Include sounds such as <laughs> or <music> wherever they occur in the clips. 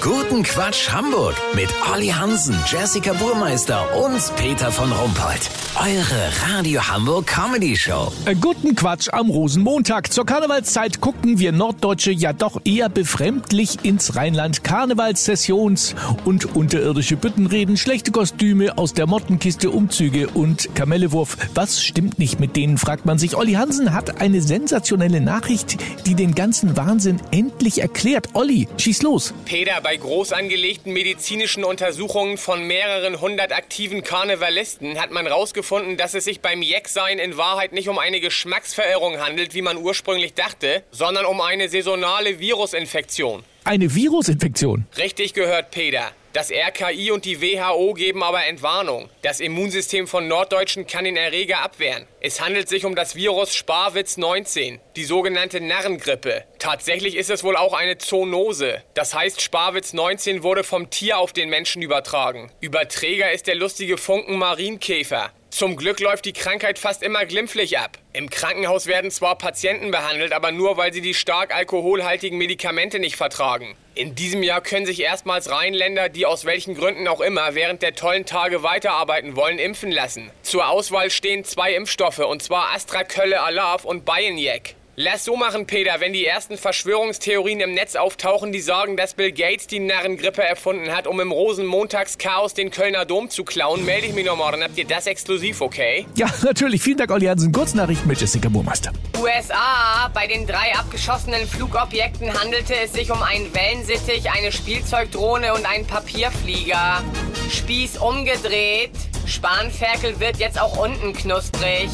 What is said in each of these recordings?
Guten Quatsch Hamburg mit Olli Hansen, Jessica Burmeister und Peter von Rumpold. Eure Radio Hamburg Comedy Show. Äh, Guten Quatsch am Rosenmontag. Zur Karnevalszeit gucken wir Norddeutsche ja doch eher befremdlich ins Rheinland. Karnevalssessions und unterirdische Büttenreden, schlechte Kostüme aus der Mottenkiste, Umzüge und Kamellewurf. Was stimmt nicht mit denen, fragt man sich. Olli Hansen hat eine sensationelle Nachricht, die den ganzen Wahnsinn endlich erklärt. Olli, schieß los. Peter, bei groß angelegten medizinischen Untersuchungen von mehreren hundert aktiven Karnevalisten hat man herausgefunden, dass es sich beim Jecksein in Wahrheit nicht um eine Geschmacksverirrung handelt, wie man ursprünglich dachte, sondern um eine saisonale Virusinfektion. Eine Virusinfektion. Richtig gehört, Peter. Das RKI und die WHO geben aber Entwarnung. Das Immunsystem von Norddeutschen kann den Erreger abwehren. Es handelt sich um das Virus Sparwitz 19, die sogenannte Narrengrippe. Tatsächlich ist es wohl auch eine Zoonose. Das heißt, Sparwitz 19 wurde vom Tier auf den Menschen übertragen. Überträger ist der lustige Funken Marienkäfer. Zum Glück läuft die Krankheit fast immer glimpflich ab. Im Krankenhaus werden zwar Patienten behandelt, aber nur weil sie die stark alkoholhaltigen Medikamente nicht vertragen. In diesem Jahr können sich erstmals Rheinländer, die aus welchen Gründen auch immer während der tollen Tage weiterarbeiten wollen, impfen lassen. Zur Auswahl stehen zwei Impfstoffe, und zwar Astra Kölle Alav und BioNTech. Lass so machen, Peter, wenn die ersten Verschwörungstheorien im Netz auftauchen, die sagen, dass Bill Gates die Narrengrippe erfunden hat, um im Rosenmontagschaos den Kölner Dom zu klauen, melde ich mich noch morgen. Habt ihr das exklusiv, okay? Ja, <laughs> natürlich. Vielen Dank, Olli Hansen. Kurznachrichten mit Jessica Burmeister. USA. Bei den drei abgeschossenen Flugobjekten handelte es sich um einen Wellensittich, eine Spielzeugdrohne und einen Papierflieger. Spieß umgedreht. Spanferkel wird jetzt auch unten knusprig.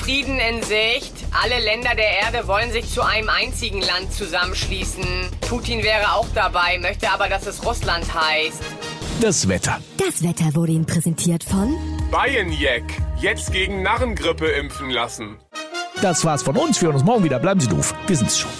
Frieden in Sicht. Alle Länder der Erde wollen sich zu einem einzigen Land zusammenschließen. Putin wäre auch dabei, möchte aber, dass es Russland heißt. Das Wetter. Das Wetter wurde Ihnen präsentiert von BioNTech. Jetzt gegen Narrengrippe impfen lassen. Das war's von uns. Wir hören uns morgen wieder. Bleiben Sie doof. Wir sind's schon.